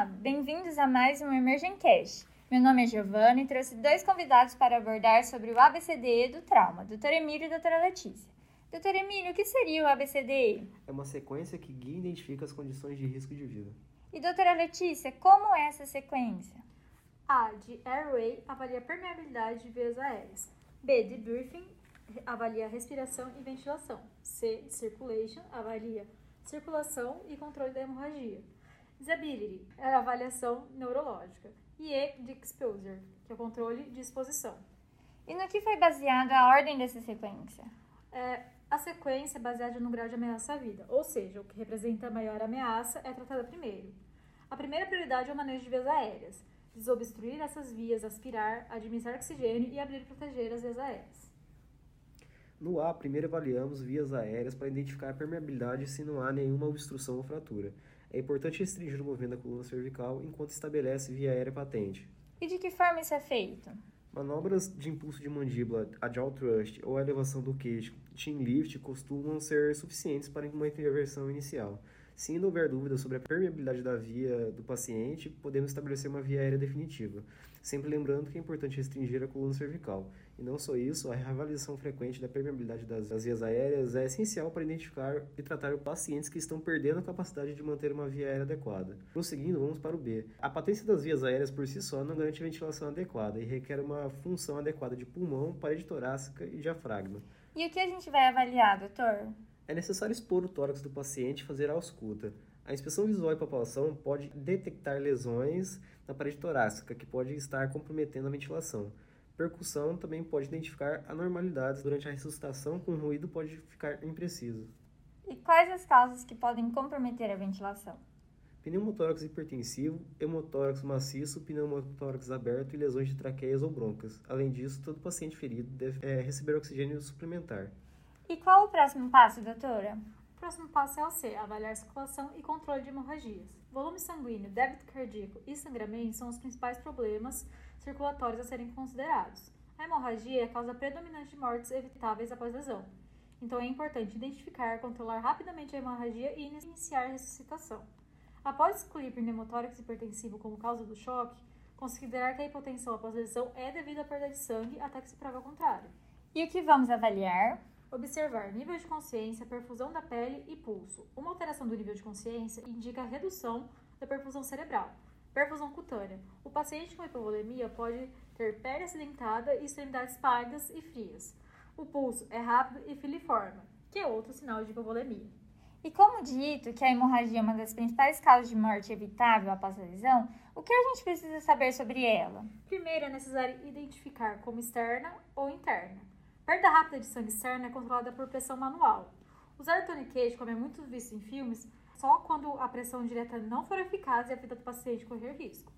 Olá, bem-vindos a mais um Emergencast. Meu nome é Giovana e trouxe dois convidados para abordar sobre o ABCDE do trauma, Dr. Emílio e Dra. Letícia. Dr. Emílio, o que seria o ABCDE? É uma sequência que guia e identifica as condições de risco de vida. E doutora Letícia, como é essa sequência? A de Airway avalia permeabilidade de vias aéreas. B de Briefing avalia respiração e ventilação. C de Circulation avalia circulação e controle da hemorragia. Disability é a avaliação neurológica. E E de Exposure, que é o controle de exposição. E no que foi baseada a ordem dessa sequência? É, a sequência é baseada no grau de ameaça à vida, ou seja, o que representa a maior ameaça é tratada primeiro. A primeira prioridade é o manejo de vias aéreas, desobstruir essas vias, aspirar, administrar oxigênio e abrir e proteger as vias aéreas. No A, primeiro avaliamos vias aéreas para identificar a permeabilidade se não há nenhuma obstrução ou fratura. É importante restringir o movimento da coluna cervical enquanto estabelece via aérea patente. E de que forma isso é feito? Manobras de impulso de mandíbula, a jaw thrust ou a elevação do queixo, chin lift, costumam ser suficientes para uma intervenção inicial. Se ainda houver dúvida sobre a permeabilidade da via do paciente, podemos estabelecer uma via aérea definitiva, sempre lembrando que é importante restringir a coluna cervical. E não só isso, a reavaliação frequente da permeabilidade das, das vias aéreas é essencial para identificar e tratar pacientes que estão perdendo a capacidade de manter uma via aérea adequada. Prosseguindo, vamos para o B. A patência das vias aéreas por si só não garante ventilação adequada e requer uma função adequada de pulmão, parede torácica e diafragma. E o que a gente vai avaliar, doutor? É necessário expor o tórax do paciente e fazer a ausculta. A inspeção visual e palpação pode detectar lesões na parede torácica, que pode estar comprometendo a ventilação. Percussão também pode identificar anormalidades durante a ressuscitação, com ruído pode ficar impreciso. E quais as causas que podem comprometer a ventilação? Pneumotórax hipertensivo, hemotórax maciço, pneumotórax aberto e lesões de traqueias ou broncas. Além disso, todo paciente ferido deve é, receber oxigênio suplementar. E qual o próximo passo, doutora? O próximo passo é o C, avaliar circulação e controle de hemorragias. Volume sanguíneo, débito cardíaco e sangramento são os principais problemas circulatórios a serem considerados. A hemorragia é a causa predominante de mortes evitáveis após lesão. Então é importante identificar, controlar rapidamente a hemorragia e iniciar a ressuscitação. Após excluir pneumotórax hipertensivo como causa do choque, considerar que a hipotensão após lesão é devido à perda de sangue até que se prove o contrário. E o que vamos avaliar? Observar nível de consciência, perfusão da pele e pulso. Uma alteração do nível de consciência indica redução da perfusão cerebral. Perfusão cutânea. O paciente com hipovolemia pode ter pele acidentada e extremidades pálidas e frias. O pulso é rápido e filiforme, que é outro sinal de hipovolemia. E como dito que a hemorragia é uma das principais causas de morte evitável após a lesão, o que a gente precisa saber sobre ela? Primeiro, é necessário identificar como externa ou interna. Perda rápida de sangue externa é controlada por pressão manual. Usar tourniquet, como é muito visto em filmes, só quando a pressão direta não for eficaz e a vida do paciente correr risco.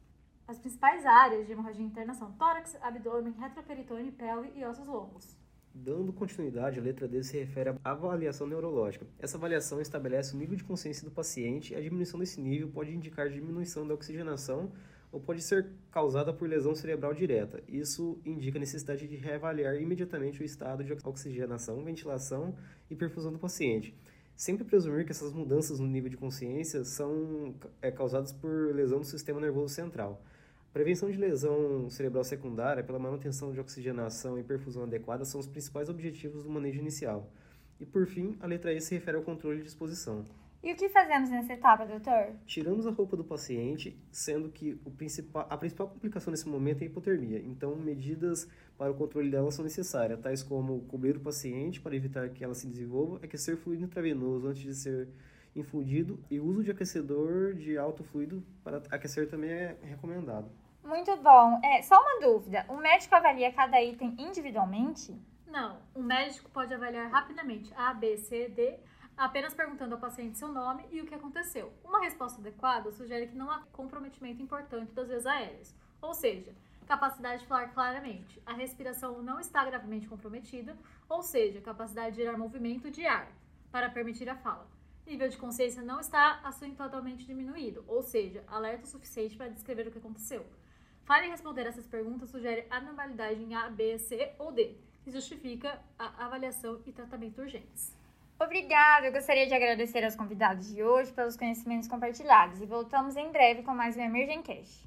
As principais áreas de hemorragia interna são tórax, abdômen, retroperitônio, pelve e ossos longos. Dando continuidade, a letra D se refere à avaliação neurológica. Essa avaliação estabelece o nível de consciência do paciente e a diminuição desse nível pode indicar diminuição da oxigenação ou pode ser causada por lesão cerebral direta. Isso indica a necessidade de reavaliar imediatamente o estado de oxigenação, ventilação e perfusão do paciente. Sempre presumir que essas mudanças no nível de consciência são é, causadas por lesão do sistema nervoso central. Prevenção de lesão cerebral secundária pela manutenção de oxigenação e perfusão adequada são os principais objetivos do manejo inicial. E por fim, a letra E se refere ao controle de exposição. E o que fazemos nessa etapa, doutor? Tiramos a roupa do paciente, sendo que o principal, a principal complicação nesse momento é a hipotermia. Então, medidas para o controle dela são necessárias, tais como cobrir o paciente para evitar que ela se desenvolva, aquecer fluido intravenoso antes de ser infundido e o uso de aquecedor de alto fluido para aquecer também é recomendado. Muito bom. É, só uma dúvida: o médico avalia cada item individualmente? Não, o médico pode avaliar rapidamente A, B, C, D apenas perguntando ao paciente seu nome e o que aconteceu. Uma resposta adequada sugere que não há comprometimento importante das vias aéreas, ou seja, capacidade de falar claramente, a respiração não está gravemente comprometida, ou seja, capacidade de gerar movimento de ar para permitir a fala. Nível de consciência não está acentuadamente diminuído, ou seja, alerta o suficiente para descrever o que aconteceu. Fale em responder essas perguntas sugere anormalidade em A, B, C ou D, que justifica a avaliação e tratamento urgentes. Obrigada! Eu gostaria de agradecer aos convidados de hoje pelos conhecimentos compartilhados e voltamos em breve com mais um Emergencast.